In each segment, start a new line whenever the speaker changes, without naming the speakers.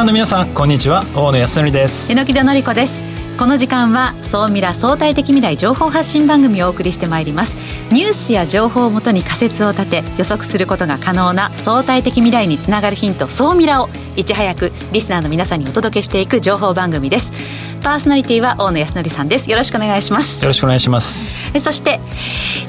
ナーの皆さんこんにちは。大野康則です。
榎木田典子です。この時間は総ミラ相対的未来情報発信番組をお送りしてまいります。ニュースや情報をもとに仮説を立て予測することが可能な相対的未来につながるヒント総ミラをいち早くリスナーの皆さんにお届けしていく情報番組です。パーソナリティは大野康則さんです。よろしくお願いします。
よろしくお願いします。
そして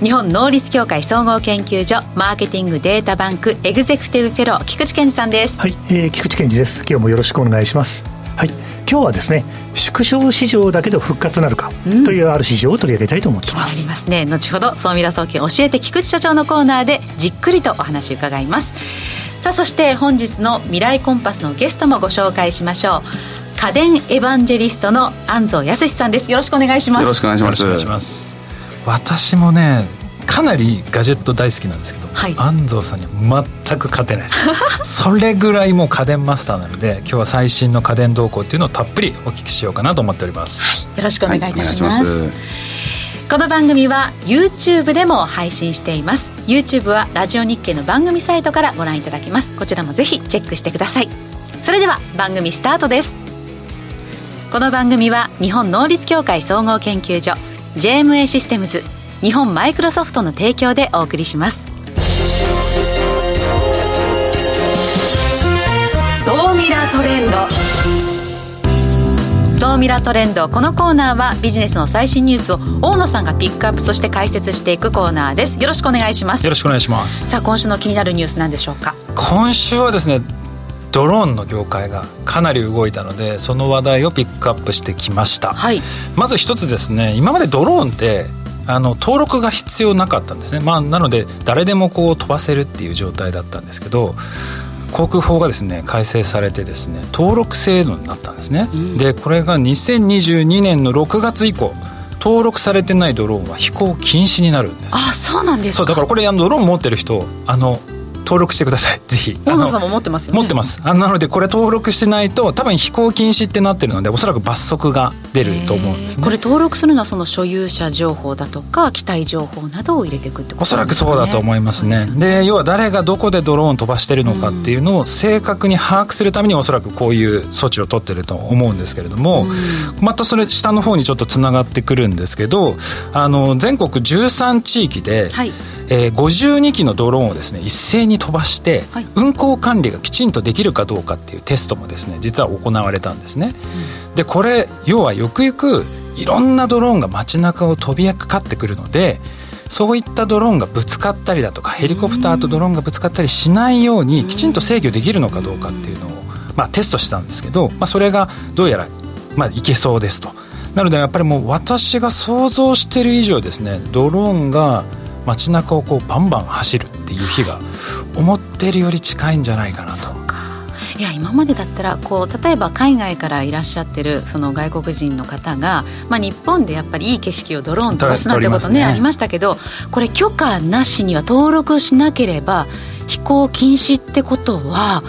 日本能率協会総合研究所マーケティングデータバンクエグゼクティブフェロー菊池健二さんです。
はい、えー、菊池健二です。今日もよろしくお願いします。はい今日はですね縮小市場だけど復活なるか、というある市場を取り上げたいと思ってます。
ありますね。後ほど総ミラ総研教えて菊池所長のコーナーでじっくりとお話伺います。さあそして本日の未来コンパスのゲストもご紹介しましょう家電エヴァンジェリストの安藤康さんです。よろしくお願いします。
よろしくお願いし
ます。私もねかなりガジェット大好きなんですけど、はい、安藤さんには全く勝てないです。それぐらいもう家電マスターなので今日は最新の家電動向っていうのをたっぷりお聞きしようかなと思っております、
はい、よろしくお願いいたします。はいます、この番組は YouTube でも配信しています。YouTube はラジオ日経の番組サイトからご覧いただけます。こちらもぜひチェックしてください。それでは番組スタートですこの番組は日本能率協会総合研究所 JMA システムズ日本マイクロソフトの提供でお送りします。総ミラートレンド。総ミラートレンド。このコーナーはビジネスの最新ニュースを大野さんがピックアップそして解説していくコーナーです。よろしくお願いします。
よろしくお願いします。
さあ今週の気になるニュース何でしょうか？
今週はですねドローンの業界がかなり動いたのでその話題をピックアップしてきました、はい、まず一つですね今までドローンってあの登録が必要なかったんですね、まあ、なので誰でもこう飛ばせるっていう状態だったんですけど航空法がですね改正されてですね登録制度になったんですね、うん、でこれが2022年の6月以降登録されてないドローンは飛行禁止になるんです。
あそうなんです
そうだからこれあのドローン持ってる人あの登録してください。ぜひ。
大野さんも持ってますよ
ね。持ってます。あなのでこれ登録してないと多分飛行禁止ってなってるのでおそらく罰則が出ると思うんですね。
これ登録するのはその所有者情報だとか機体情報などを入れていくってことですね。
おそらくそうだと思いますね。で要は誰がどこでドローン飛ばしてるのかっていうのを正確に把握するためにおそらくこういう措置を取ってると思うんですけれどもまたそれ下の方にちょっとつながってくるんですけどあの全国13地域で、はいえー、52機のドローンをですね一斉に飛ばして、はい、運航管理がきちんとできるかどうかっていうテストもですね実は行われたんですね、うん、でこれ要はよくゆくいろんなドローンが街中を飛びかかってくるのでそういったドローンがぶつかったりだとかヘリコプターとドローンがぶつかったりしないようにきちんと制御できるのかどうかっていうのを、まあ、テストしたんですけど、まあ、それがどうやら、まあ、いけそうですと。なのでやっぱりもう私が想像している以上ですねドローンが街中をこうバンバン走るっていう日が思ってるより近いんじゃないかなと。
いや今までだったらこう例えば海外からいらっしゃってるその外国人の方が、まあ、日本でやっぱりいい景色をドローン飛ばすなんてことね、ね、ありましたけどこれ許可なしには登録しなければ飛行禁止ってことは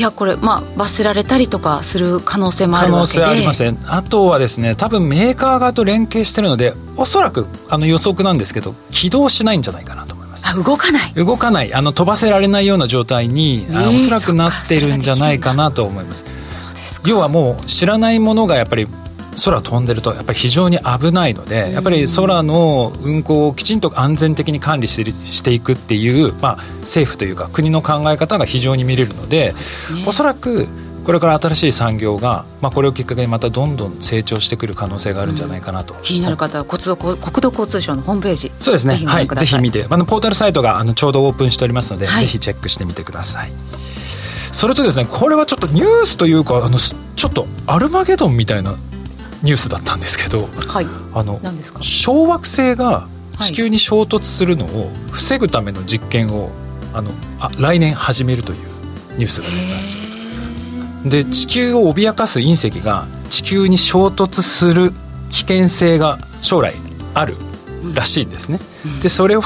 いやこれまあ罰せられたりとかする可能性もあるわけで。可能性ありません。
あとはですね多分メーカー側と連携してるのでおそらくあの予測なんですけど起動しないんじゃないかなと思います。
あ動かない。
動かない。あの飛ばせられないような状態に、えー、おそらくなってるんじゃないかなと思います。要はもう知らないものがやっぱり空飛んでるとやっぱり非常に危ないのでやっぱり空の運航をきちんと安全的に管理してしていくっていう、まあ、政府というか国の考え方が非常に見れるので、おそらくこれから新しい産業が、まあ、これをきっかけにまたどんどん成長してくる可能性があるんじゃないかなと、うん、
気になる方は国土国土交通省のホームページ
そうですね。はい。ぜひ見てあのポータルサイトがあのちょうどオープンしておりますので、はい、ぜひチェックしてみてください。それとですねこれはちょっとニュースというかあのちょっとアルマゲドンみたいなニュースだったんですけど、はい、あの小惑星が地球に衝突するのを防ぐための実験をあのあ来年始めるというニュースが出てたんですよ。で地球を脅かす隕石が地球に衝突する危険性が将来あるらしいんですね。でそれを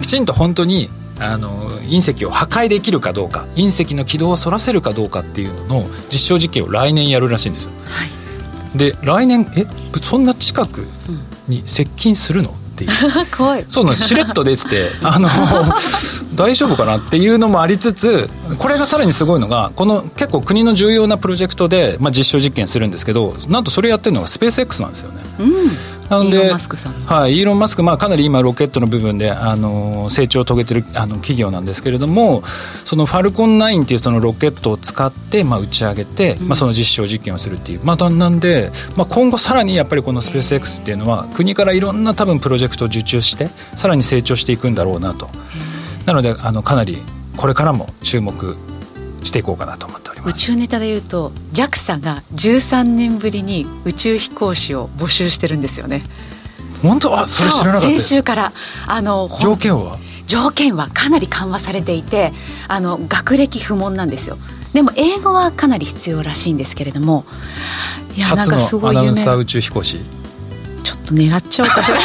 きちんと本当にあの隕石を破壊できるかどうか隕石の軌道をそらせるかどうかっていうのの実証実験を来年やるらしいんですよ。はいで来年えそんな近くに接近するの？っっていう。
怖い。
そうなんです。しれっと出てて あの大丈夫かなっていうのもありつつこれがさらにすごいのがこの結構国の重要なプロジェクトで、まあ、実証実験するんですけどなんとそれやってるのがスペース X なんですよね、
うん
なので
イーロンマスクさん
はい、イーロン・マスク、まあ、かなり今ロケットの部分であの成長を遂げてるあの企業なんですけれどもそのファルコン9っていうそのロケットを使って、まあ、打ち上げて、まあ、その実証実験をするっていう、まあ、なんで、まあ、今後さらにやっぱりこのスペース X っていうのは国からいろんな多分プロジェクトを受注してさらに成長していくんだろうなと。なのであのかなりこれからも注目していこうかなと思って
宇宙ネタで言うと JAXA が13年ぶりに宇宙飛行士を募集してるんですよね。
本当？あそれ知らなかった
先週から。あの
条件は？
条件はかなり緩和されていてあの学歴不問なんですよ。でも英語はかなり必要らしいんですけれどもいやなん
初
かすごい夢
ナウンサー宇宙飛行士。
ちょっと狙っちゃおうかしら。3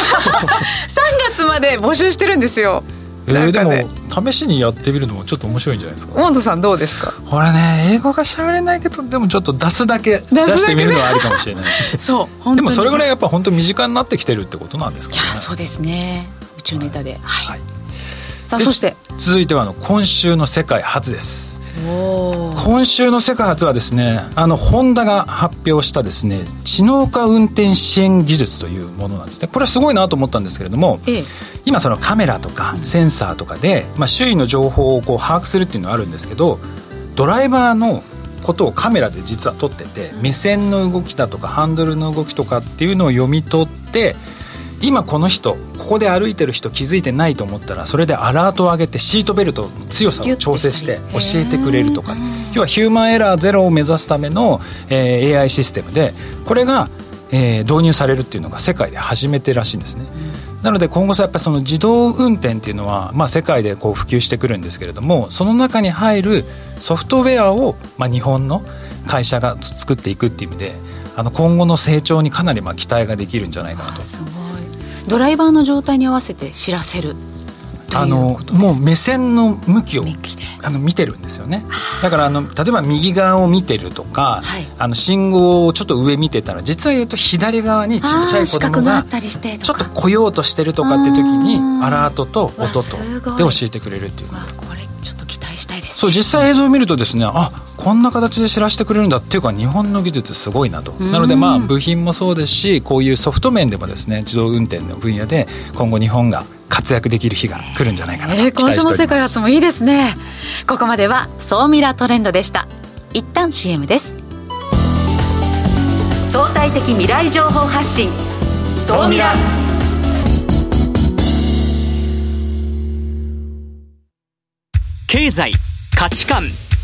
月まで募集してるんですよ
えー、でも試しにやってみるのもちょっと面白いんじゃないですか？
大野さんどうですか？
これね英語が喋れないけどでもちょっと出すだけ出してみるのはありかもしれないです
そう
でもそれぐらいやっぱ本当身近になってきてるってことなんですか
い
ね
やそうですね。宇宙ネタで。はい、
はい。
さあ
で
そして。
続いてはあの今週の世界初です今週の世界初はですねあのホンダが発表したですね知能化運転支援技術というものなんですね。これはすごいなと思ったんですけれども
ええ。
今そのカメラとかセンサーとかで、まあ、周囲の情報をこう把握するっていうのはあるんですけどドライバーのことをカメラで実は撮ってて目線の動きだとかハンドルの動きとかっていうのを読み取って今この人ここで歩いてる人気づいてないと思ったらそれでアラートを上げてシートベルトの強さを調整して教えてくれるとか要はヒューマンエラーゼロを目指すための、えー AI システムでこれが、えー導入されるっていうのが世界で初めてらしいんですね。なので今後さやっぱりその自動運転っていうのは、まあ、世界でこう普及してくるんですけれどもその中に入るソフトウェアを、まあ、日本の会社が作っていくっていう意味であの今後の成長にかなりまあ期待ができるんじゃないかなと。
ドライバーの状態に合わせて知らせる。
あのもう目線の向きをあの見てるんですよね。だからあの例えば右側を見てるとか、
はい。
あの信号をちょっと上見てたら実は言うと左側にちっちゃい子供がちょっと
か
来ようとしてるとかって時に
うん。
アラートと
わ
音とで教えてくれるっていう。
わこれちょっと期待したいです、ね、
そう実際映像を見るとですねあこんな形で知らせてくれるんだっていうか日本の技術すごいなと。
ん。
なのでまあ部品もそうですしこういうソフト面でもですね自動運転の分野で今後日本が活躍できる日が来るんじゃないかなと
えー、今
期待しており
週の世界
ます、
初もいいですね。ここまでは総ミラトレンドでした。一旦 CM です。相対的未来情報発信。総ミラ
経済価値観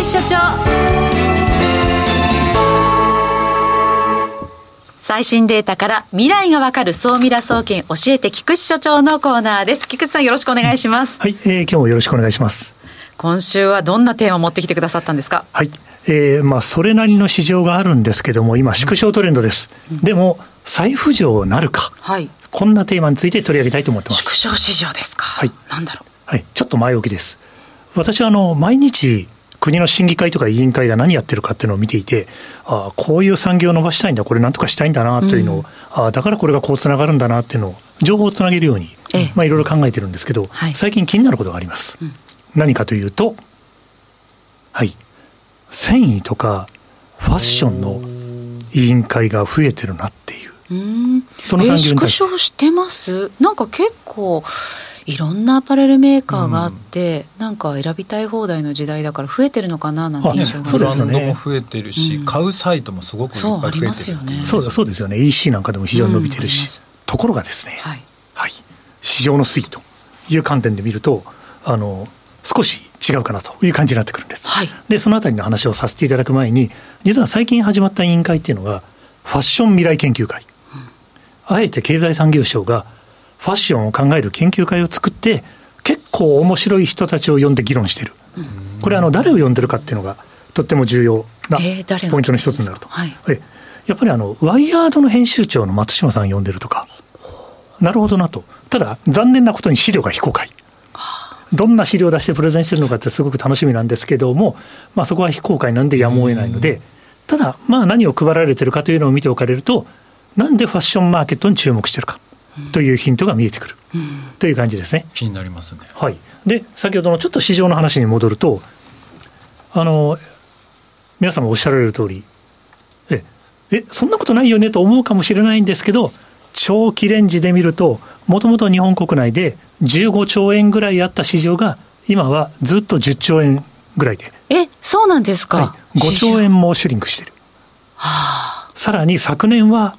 えて菊池所長最新データから未来がわかる総ミラ総研教えて菊池所長のコーナーです菊池さんよろしくお願いします
はい、えー今日もよろしくお願いします。
今週はどんなテーマを持ってきてくださったんですか？
はい。えーまあ、それなりの市場があるんですけども、今、縮小トレンドです。でも、再浮上なるか。
はい
こんなテーマについて取り上げたいと思ってます。
縮小市場ですか
はい
なんだろ
はい。ちょっと前置きです。私は、あの、毎日、国の審議会とか委員会が何やってるかっていうのを見ていて、ああ、こういう産業を伸ばしたいんだ、これなんとかしたいんだなというのを、ああ、だからこれがこうつながるんだなっていうのを、情報をつなげるように、
ええ。
まあ、いろいろ考えてるんですけど、
はい。
最近気になることがあります。何かというと、はい。繊維とかファッションの委員会が増えてるなっていう。
ううん。
その産業に対して。
えー縮小してます？なんか結構いろんなアパレルメーカーがあって、なんか選びたい放題の時代だから増えてるのかななんて
あ
印象がある
そうですよね
ブランドも増えてるし、
うん
買うサイトもすごくいっ
そうあり
ぱい増えてる
ますよね
そうだそうですよね。EC なんかでも非常に伸びてるし。
うん
ところがですね、
はい
はい。市場の推移という観点で見ると、あの、少し違うかなという感じになってくるんです。
はい
で、そのあたりの話をさせていただく前に、実は最近始まった委員会っていうのが、ファッション未来研究会。あえて経済産業省がファッションを考える研究会を作って、結構面白い人たちを呼んで議論してる。これあの、誰を呼んでるかっていうのが、とっても重要なポイントの一つになると。
はい、
やっぱりあの、ワイヤードの編集長の松島さん呼んでるとか、なるほどなと。ただ、残念なことに資料が非公開。どんな資料を出してプレゼンしてるのかってすごく楽しみなんですけども、まあそこは非公開なんでやむを得ないので、ただ、まあ何を配られてるかというのを見ておかれると、なんでファッションマーケットに注目してるかというヒントが見えてくる、という感じですね。
気になりますね。
はい。で、先ほどのちょっと市場の話に戻ると、あの、皆様おっしゃられる通り、え、え、そんなことないよねと思うかもしれないんですけど、長期レンジで見ると、もともと日本国内で15兆円ぐらいあった市場が、今はずっと10兆円ぐらいで。
え、そうなんですか、は
い、?5 兆円もシュリンクしてる。
はあ、
さらに昨年は、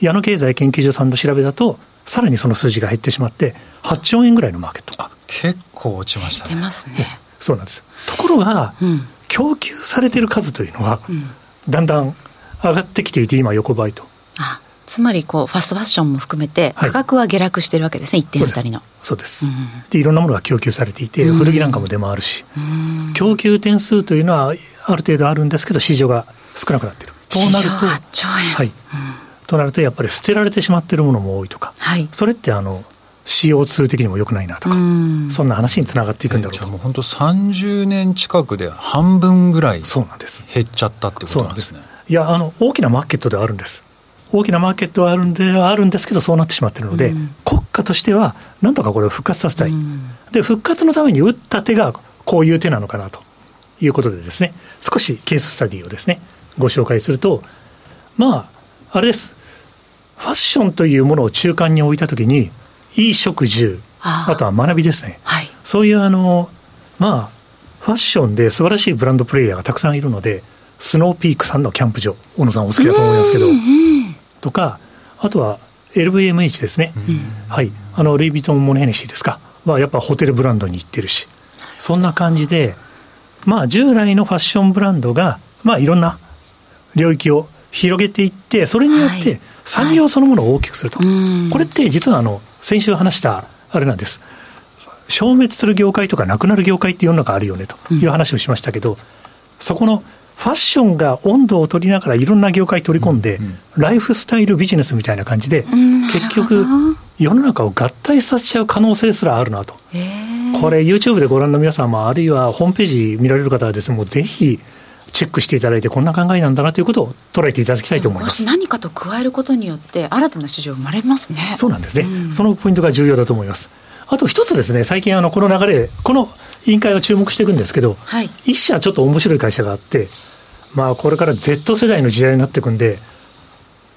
矢野経済研究所さんの調べだと、さらにその数字が減ってしまって、8兆円ぐらいのマーケット。
あ結構落ちました
ね。ますね。
そうなんです。ところが、うん、供給されてる数というのは、うん、だんだん上がってきていて、今横ばいと。
あつまりこうファストファッションも含めて価格は下落してるわけですね、はい、1点あたりの。
そうです。でいろんなものが供給されていて、古着なんかも出回るし、供給点数というのはある程度あるんですけど市場が少なくなっている。
となるとはい、
となるとやっぱり捨てられてしまっているものも多いとか、はい、それってあの CO2 的にも良くないなとか、そんな話につながっていくんだろうと。
もう本当30年近くで半分ぐらい減っちゃったってことなんですね。
いや、あの、大きなマーケットではあるんです。大きなマーケットはあるんではあるんですけど、そうなってしまっているので、うん、国家としては、なんとかこれを復活させたい、うん、で、復活のために打った手がこういう手なのかなということでですね、少しケーススタディをですね、ご紹介すると、まあ、あれです、ファッションというものを中間に置いたときに、衣食住、あとは学びですね、
はい、
そういうあの、まあ、ファッションで素晴らしいブランドプレイヤーがたくさんいるので、スノーピークさんのキャンプ場、小野さんお好きだと思いますけど、とか、あとは LVMH ですね、うん、はい、あのルイ・ヴィトン・モネヘネシーですか、はやっぱホテルブランドに行ってるし、そんな感じで、まあ、従来のファッションブランドが、まあ、いろんな領域を広げていって、それによって産業そのものを大きくすると、はい。はい、これって実はあの先週話したあれなんです。消滅する業界とかなくなる業界って世の中あるよねという話をしましたけど、うん、そこのファッションが温度を取りながらいろんな業界取り込んで、うんうん、ライフスタイルビジネスみたいな感じで、結局、世の中を合体させちゃう可能性すらあるなと。これ、YouTube でご覧の皆様、あるいはホームページ見られる方はですね、もうぜひ、チェックしていただいて、こんな考えなんだなということを捉えていただきたいと思います。
何かと加えることによって、新たな市場生まれますね。
そうなんですね、うん、そのポイントが重要だと思います。あと一つですね、最近、あのこの流れ、この委員会は注目していくんですけど、はい、一社ちょっと面白い会社があって、まあ、これから Z 世代の時代になっていくんで、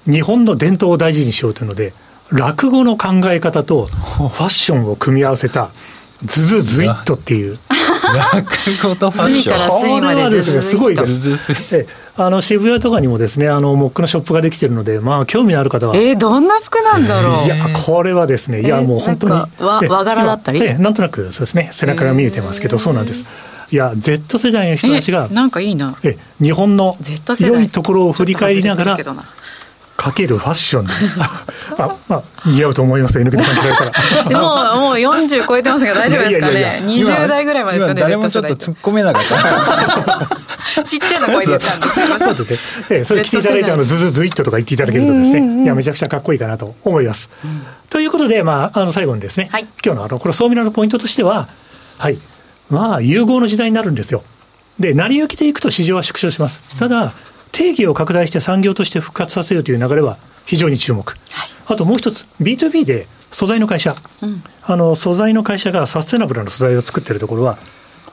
日本の伝統を大事にしようというので、落語の考え方とファッションを組み合わせた、ズズズイットっていう。
落語とファッショ
ン。これはですね、すごいです。あの渋谷とかにもですね、あのモックのショップができてるので、まあ興味のある方は。
えー、どんな服なんだろ
う。いや、これはですね、いやもう本当に。
和和柄だったり？
えなんとなくそうですね、背中が見えてますけど、そうなんです。いや Z 世代の人たちが
なんかいいな
え日本の良いところを振り返りながらかけるファッションで あ、まあ、似合うと思いますよ、抜けて感じられた
ら。もう、もう40超えてますけど大丈夫ですかね。20代ぐらいまでですよね。
誰もちょっと突っ込めなかった。
ちっちゃな声で言ったんです
そうですね。えそれ来ていただいて、あの、ズズズイットとか言っていただけるとですね、いや、めちゃくちゃかっこいいかなと思います。ということで、まあ、あの、最後にですね、今日のあの、この総ミラのポイントとしては、はい、まあ、融合の時代になるんですよ。で、成り行きでいくと市場は縮小します。ただ、定義を拡大して産業として復活させるという流れは非常に注目。はい、あともう一つ、B2B で素材の会社、うん、あの、素材の会社がサステナブルな素材を作ってるところは、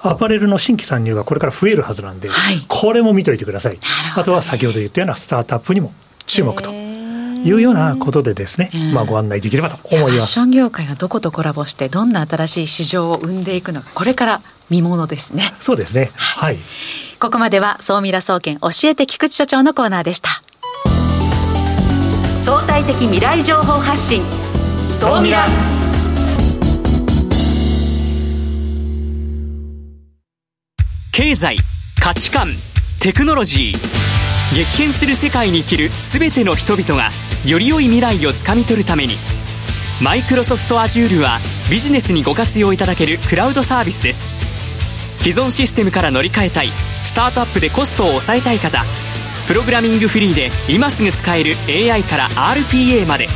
アパレルの新規参入がこれから増えるはずなんで、はい、これも見といてください。あとは先ほど言ったようなスタートアップにも注目と。いうようなことでですね、まあ、ご案内できればと思います。ファッ
ション業界がどことコラボして、どんな新しい市場を生んでいくのか、これから見ものですね。
そうですね。はい。
ここまでは、総ミラ総研教えて菊池所長のコーナーでした。相対的未来情報発信、総ミラ。
経済、価値観、テクノロジー。激変する世界に生きる全ての人々がより良い未来をつかみ取るためにマイクロソフト Azure はビジネスにご活用いただけるクラウドサービスです既存システムから乗り換えたい。スタートアップでコストを抑えたい方。プログラミングフリーで今すぐ使える AI から RPA まで。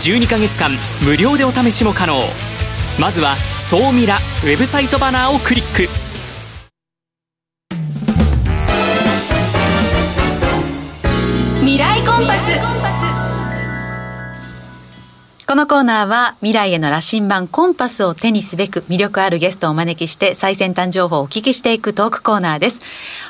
12ヶ月間無料でお試しも可能。まずは「総ミラ」ウェブサイトバナーをクリック。
このコーナーは未来への羅針盤コンパスを手にすべく魅力あるゲストをお招きして最先端情報をお聞きしていくトークコーナーです。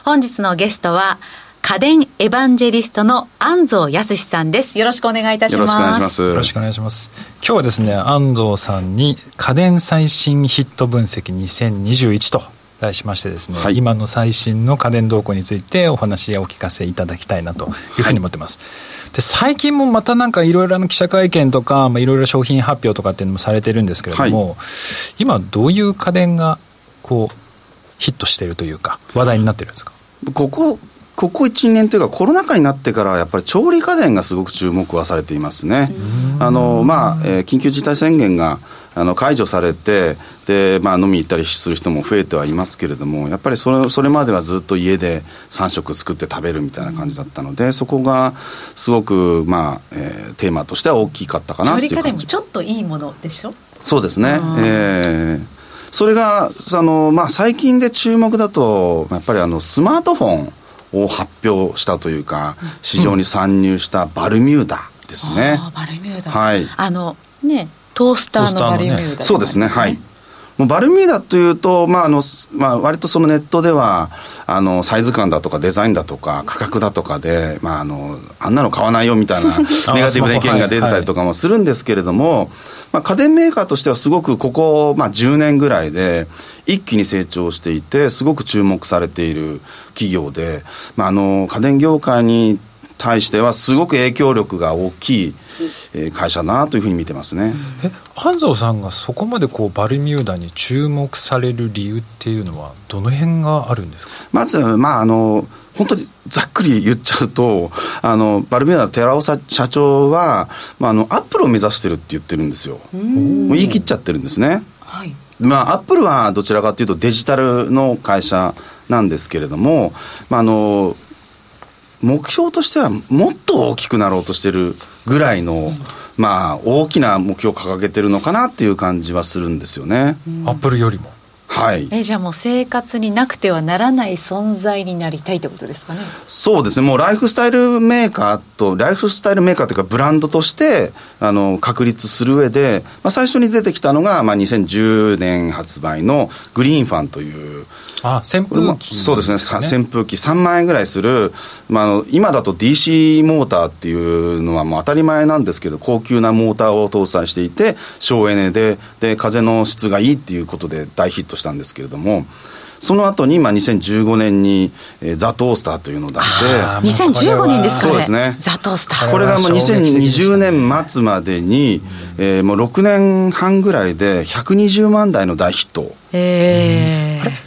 本日のゲストは家電エヴァンジェリストの安藤康さんです。よろしくお願いいたします。よろしくお願いします。
よろしくお願いします。今日はですね、安藤さんに家電最新ヒット分析2021と題しましてですね、はい、今の最新の家電動向についてお話をお聞かせいただきたいなというふうに思ってます。はい、で最近もまたなんかいろいろな記者会見とか、まあ、いろいろ商品発表とかっていうのもされてるんですけれども、はい、今どういう家電がこうヒットしているというか話題になってるんですか？
ここここ1年というか、コロナ禍になってから、やっぱり調理家電がすごく注目はされていますね。あのまあえー、緊急事態宣言があの解除されてで、まあ、飲み行ったりする人も増えてはいますけれどもやっぱりそれそれまではずっと家で3食作って食べるみたいな感じだったのでそこがすごく、まあえー、テーマとしては大きかったかな調理
家電もちょっといいものでしょ？
そうですね、えー、それがあの、まあ、最近で注目だとやっぱりあのスマートフォンを発表したというか市場に参入したバルミューダですね、
バルミューダ。
はい。
あのねトースターのバルミューダ、ね、
そうですねはい。もうバルミューダというと、まああのまあ、割とそのネットではあのサイズ感だとかデザインだとか価格だとかで、まあ、あのあんなの買わないよみたいな ネガティブな意見が出てたりとかもするんですけれども、はいはい、まあ、家電メーカーとしてはすごくここ、まあ、10年ぐらいで一気に成長していてすごく注目されている企業で、まあ、あの家電業界に対してはすごく影響力が大きい、え会社だなというふうに見てますね。
え半蔵さんがそこまでこうバルミューダに注目される理由っていうのはどの辺があるんですか？
まず、まあ、あの本当にざっくり言っちゃうとあのバルミューダの寺尾社長は、まあ、あのアップルを目指してるって言ってるんですよ。もう言い切っちゃってるんですね、はい。まあ、アップルはどちらかというとデジタルの会社なんですけれども、まあ、あの目標としてはもっと大きくなろうとしてるぐらいの、まあ、大きな目標を掲げてるのかなっていう感じはするんですよね。
アップルよりも
はい。
えじゃあもう生活になくてはならない存在になりたいってことですかね？
そうですね。もうライフスタイルメーカーとライフスタイルメーカーというかブランドとしてあの確立する上で、まあ、最初に出てきたのが、まあ、2010年発売のグリーンファンという。
あ扇風機、
ね、そうですね。扇風機。3万円ぐらいする、まあ、あの今だと DC モーターっていうのはもう当たり前なんですけど高級なモーターを搭載していて省エネでで風の質がいいっていうことで大ヒットしたんですけれどもその後に、まあ、2015年に、えー、ザ・トースターというのを出して、
2015年ですか、
ね、そうですね、
ザ・トースター。
これがもう2020年末までに、えー、もう6年半ぐらいで120万台の大ヒット。
へえ。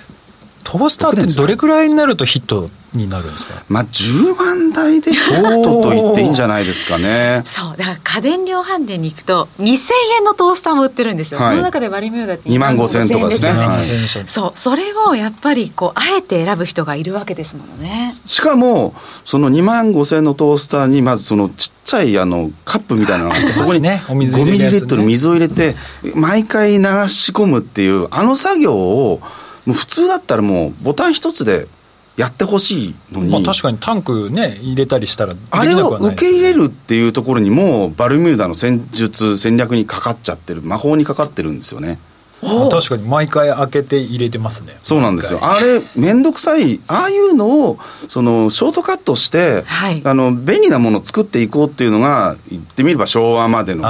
トースターってどれくらいになるとヒットになるんですか、
まあ、10万台でヒットと言っていいんじゃないですかね。
そうだから家電量販店に行くと2000円のトースターも売ってるんですよ、はい、その中でバルミューダって
2万5000円とかですね、はい、
そうそれをやっぱりこうあえて選ぶ人がいるわけですもんね。
しかもその2万5000円のトースターにまずそのちっちゃいあのカップみたいなのがあってそこに5ミリリットル水を入れて毎回流し込むっていうあの作業をもう普通だったらもうボタン一つでやってほしいのに、まあ、
確かにタンクね入れたりしたら
あれを受け入れるっていうところにもバルミューダの戦術戦略にかかっちゃってる。魔法にかかってるんですよね
確かに毎回開けて入れてますね。
そうなんですよ。あれ面倒くさい。ああいうのをそのショートカットして、はい、あの便利なものを作っていこうっていうのが言ってみれば昭和までのメー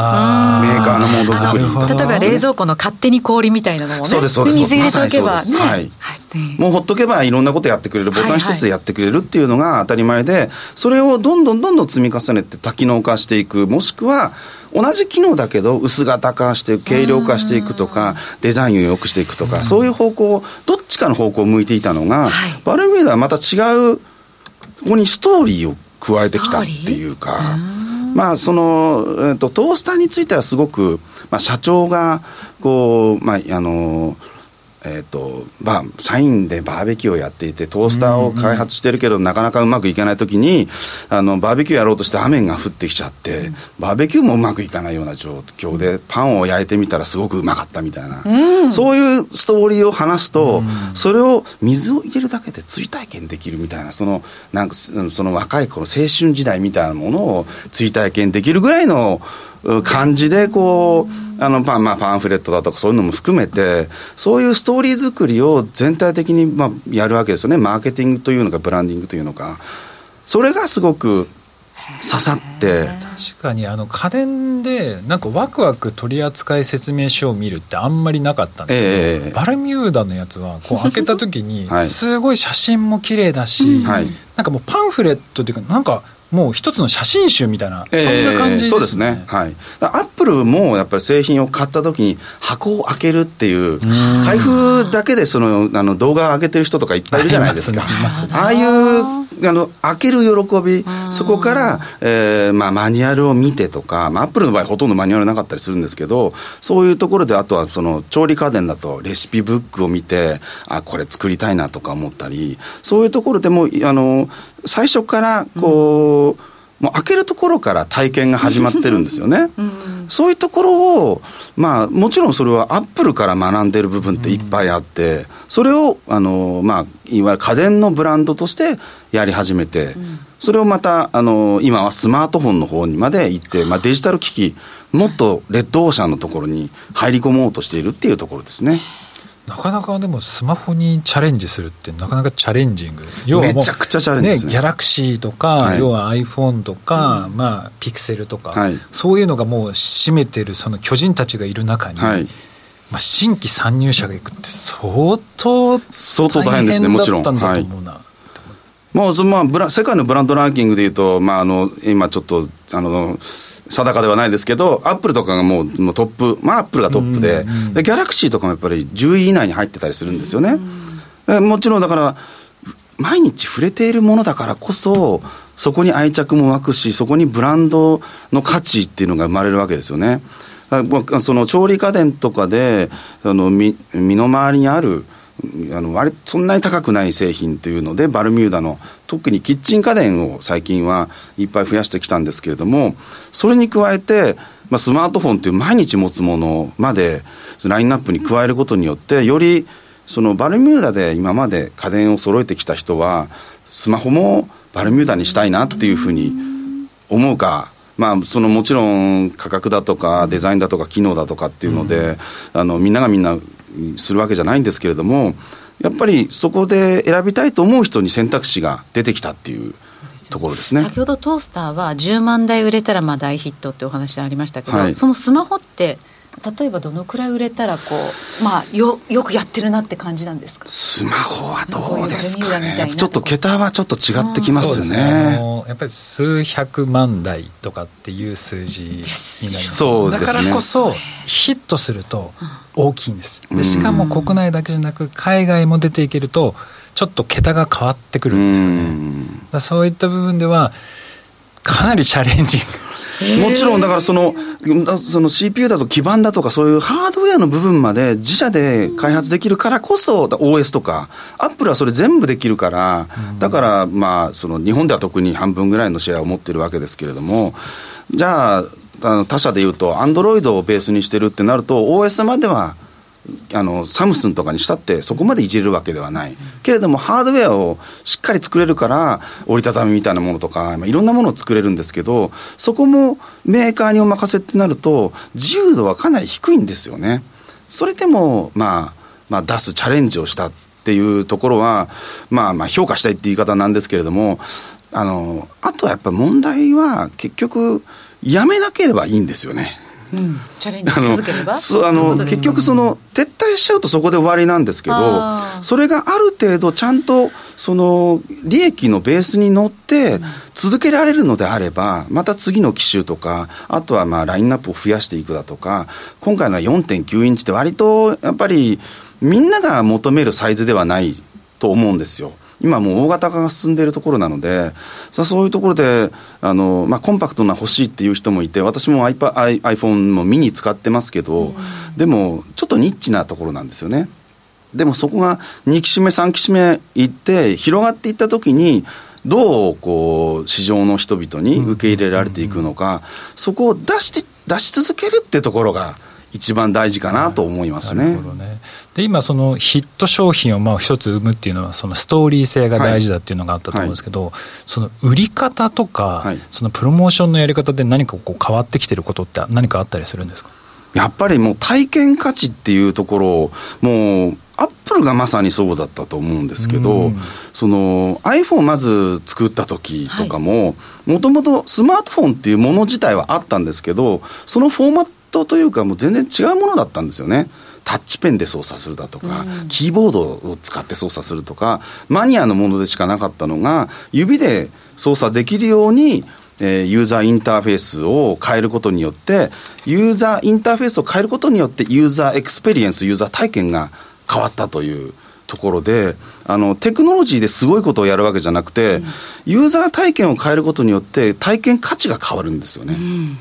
カーのモード作り。
例えば冷蔵庫の勝手に氷みたいなのもね。
そうですそうです。
水入れておけば、ね、
はい、もうほっとけばいろんなことやってくれる。ボタン一つでやってくれるっていうのが当たり前でそれをどんどんどんどん積み重ねて多機能化していく。もしくは同じ機能だけど薄型化して軽量化していくとかデザインを良くしていくとかそういう方向どっちかの方向を向いていたのが、はい、バルミューダはまた違うここにストーリーを加えてきたっていうか、まあ、その、えーと、トースターについてはすごく、まあ、社長がこう、まあ、あのえーとまあ、社員でバーベキューをやっていてトースターを開発してるけど、なかなかうまくいかないときにあのバーベキューやろうとして雨が降ってきちゃって、うん、バーベキューもうまくいかないような状況でパンを焼いてみたらすごくうまかったみたいな、うん、そういうストーリーを話すと、うん、それを水を入れるだけで追体験できるみたいなそのなんかその若い頃青春時代みたいなものを追体験できるぐらいの感じでこうあのパン,、まあ、パンフレットだとかそういうのも含めてそういうストーリー作りを全体的にまあやるわけですよね。マーケティングというのかブランディングというのか。それがすごく刺さって。
確かにあの家電でなんかワクワク取扱説明書を見るってあんまりなかったんですけど、えー、バルミューダのやつはこう 開けた時にすごい写真も綺麗だし、はい、なんかもうパンフレットっていうかなんかもう一つの写真集みたいな、えー、そんな感じですね。そうですね。
はい。アップルもやっぱり製品を買った時に箱を開けるっていう、開封だけでそのあの動画を上げてる人とかいっぱいいるじゃないですか。ああいうあの開ける喜び、そこから、えーまあ、マニュアルを見てとか、まあ、アップルの場合ほとんどマニュアルなかったりするんですけど、そういうところで、あとはその調理家電だとレシピブックを見て、あ、これ作りたいなとか思ったり、そういうところでも、あの、最初からこう、うんもう開けるところから体験が始まってるんですよね。うん、そういうところを、まあ、もちろんそれはアップルから学んでる部分っていっぱいあって、それを、あの、まあ、いわゆる家電のブランドとしてやり始めて、それをまた、あの、今はスマートフォンの方にまで行って、まあ、デジタル機器、もっとレッドオーシャンのところに入り込もうとしているっていうところですね。
なかなかでもスマホにチャレンジするってなかなかチャレンジング。
要はめちゃくちゃチャレンジですね
ギャラクシーとか、はい、要は iPhone とか、うん、まあピクセルとか、はい、そういうのがもう占めてるその巨人たちがいる中に、はい。まあ、新規参入者がいくって相当相当大変ですねもちろん。はい
もうそのまあブラ世界のブランドランキングでいうと、まあ、あの今ちょっとあの定かではないですけど、アップルとかがもうもうトップ、まあ、アップルがトップで、で、ギャラクシーとかもやっぱり10位以内に入ってたりするんですよね。もちろんだから、毎日触れているものだからこそ、そこに愛着も湧くし、そこにブランドの価値っていうのが生まれるわけですよね。その調理家電とかで、あの身身の回りにある、あの割そんなに高くない製品というのでバルミューダの特にキッチン家電を最近はいっぱい増やしてきたんですけれどもそれに加えて、まあ、スマートフォンという毎日持つものまでラインナップに加えることによってよりそのバルミューダで今まで家電を揃えてきた人はスマホもバルミューダにしたいなっていうふうに思うかまあ、そのもちろん価格だとかデザインだとか機能だとかっていうので、あのみんながみんなするわけじゃないんですけれども、やっぱりそこで選びたいと思う人に選択肢が出てきたっていう。ところですね
先ほどトースターは10万台売れたらまあ大ヒットってお話ありましたけど、はい、そのスマホって例えばどのくらい売れたらこう、まあ、よよくやってるなって感じなんですか？
スマホはどうですかね。ちょっと桁はちょっと違ってきますよね、
ね、やっぱり数百万台とかっていう数字になります
そう
です、ね、だからこそヒットすると大きいんです。でしかも国内だけじゃなく海外も出ていけるとちょっと桁が変わってくるんですよね。そういった部分ではかなりチャレンジング
もちろんだからそのその CPU だと基板だとかそういうハードウェアの部分まで自社で開発できるからこそ OS とかアップルはそれ全部できるからだからまあその日本では特に半分ぐらいのシェアを持ってるわけですけれどもじゃああの他社でいうとアンドロイドをベースにしてるってなると OS まではあのサムスンとかにしたってそこまでいじれるわけではない、けれどもハードウェアをしっかり作れるから折りたたみみたいなものとか、まあ、いろんなものを作れるんですけどそこもメーカーにお任せってなると自由度はかなり低いんですよね。それでも、まあ、まあ出すチャレンジをしたっていうところはまあまあ評価したいっていう言い方なんですけれどもあのあとはやっぱ問題は結局やめなければいいんですよね。
うん、チャレンジし続ければ？
あの結局その撤退しちゃうとそこで終わりなんですけどそれがある程度ちゃんとその利益のベースに乗って続けられるのであればまた次の機種とかあとはまあラインナップを増やしていくだとか今回のは4.9インチって割とやっぱりみんなが求めるサイズではないと思うんですよ今もう大型化が進んでいるところなので、さそういうところで、あの、まあ、コンパクトな欲しいっていう人もいて、私も iPhone, iPhone もミニ使ってますけど、でも、ちょっとニッチなところなんですよね。でもそこが2期締め、3期締めいって、広がっていったときに、どうこう市場の人々に受け入れられていくのか、そこを出して出し続けるってところが一番大事かなと思いますね。ね。
で今そのヒット商品をまあ一つ生むっていうのはそのストーリー性が大事だっていうのがあったと思うんですけど、はい。はい、その売り方とか、はい、そのプロモーションのやり方で何かこう変わってきてることって何かあったりするんですか？
やっぱりもう体験価値っていうところをもうアップルがまさにそうだったと思うんですけど、その iPhone まず作った時とかも、もともとスマートフォンっていうもの自体はあったんですけど、そのフォーマットというか、もう全然違うものだったんですよね。タッチペンで操作するだとか、うん、キーボードを使って操作するとか、マニアのものでしかなかったのが、指で操作できるように、えー、ユーザーインターフェースを変えることによって、ユーザーインターフェースを変えることによって、ユーザーエクスペリエンス、ユーザー体験が変わったというところで、あの、テクノロジーですごいことをやるわけじゃなくて、うん、ユーザー体験を変えることによって、体験価値が変わるんですよね。なる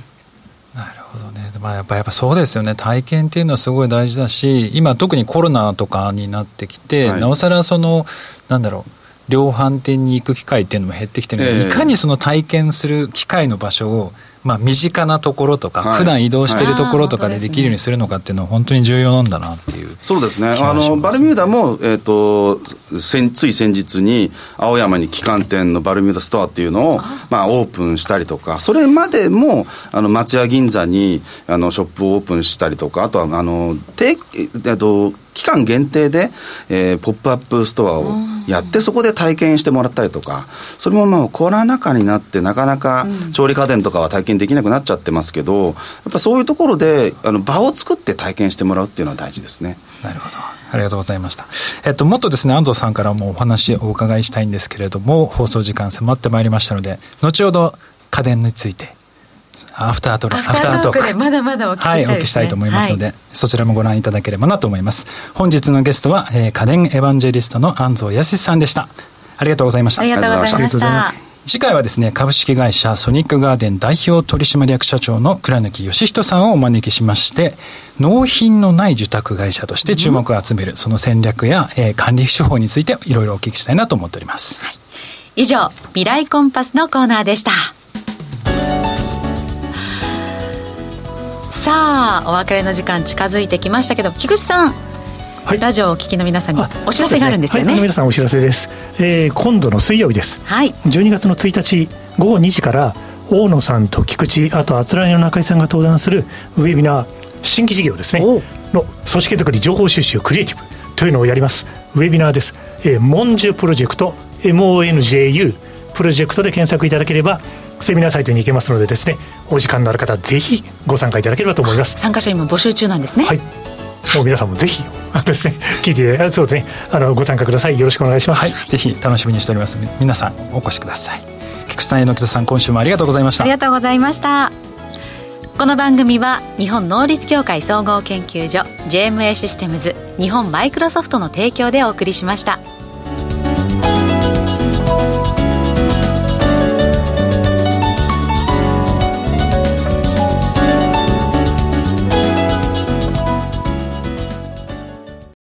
ほどね、まあ、やっぱやっぱそうですよね、体験っていうのはすごい大事だし、今、特にコロナとかになってきて、はい、なおさらその、なんだろう、量販店に行く機会っていうのも減ってきてるので、えー、いかにその体験する機会の場所をまあ、身近なところとか、はい、普段移動しているところとかでできるようにするのかっていうのは、本当に重要なんだなっていう、
そうですね、あのバルミューダも、えーと、先つい先日に、青山に旗艦店のバルミューダストアっていうのを、まあ、オープンしたりとか、それまでもあの松屋銀座にあのショップをオープンしたりとか、あとはあの定えっと期間限定で、えー、ポップアップストアをやって、そこで体験してもらったりとか、それもまあコロナ禍になって、なかなか調理家電とかは体験できなくなっちゃってますけど、やっぱそういうところであの場を作って体験してもらうっていうのは大事ですね。
なるほど。ありがとうございました。えっと、もっとですね、安蔵さんからもお話をお伺いしたいんですけれども、放送時間迫ってまいりましたので、後ほど家電についてアフタート
アフタートークまだまだお聞きしたい、ね、はい、お聞きしたい
と思いますので、はい、そちらもご覧いただければなと思います。本日のゲストは、えー、家電エヴァンジェリストの安藤康さんでした。ありがとうございました。
ありがとうございました。
次回はですね株式会社ソニックガーデン代表取締役社長の倉貫義人さんをお招きしまして納品のない受託会社として注目を集める、その戦略や、えー、管理手法についていろいろお聞きしたいなと思っております、はい、
以上未来コンパスのコーナーでしたさあお別れの時間近づいてきましたけど菊池さんはい、ラジオをお聞きの皆さんにお知らせがあるんですよね。ね
はい、皆さんお知らせです。えー、今度の水曜日です。はい。12月の1日午後2時から大野さんと菊池あとあつらいの中井さんが登壇するウェビナー新規事業ですねの組織づくり情報収集クリエイティブというのをやりますウェビナーです。えー、モンジュプロジェクト MONJU プロジェクトで検索いただければセミナーサイトに行けますのでですねお時間のある方ぜひご参加いただければと思います。
参加者今募集中なんですね。
はい。もう皆さんもぜひですね聞いてそうですねあのご参加ください。よろしくお願いします、はい、
ぜひ楽しみにしております皆さんお越しください。菊池さん榎戸さん今週もありがとうございました。
ありがとうございました。この番組は日本能力協会総合研究所 JMA システムズ日本マイクロソフトの提供でお送りしました。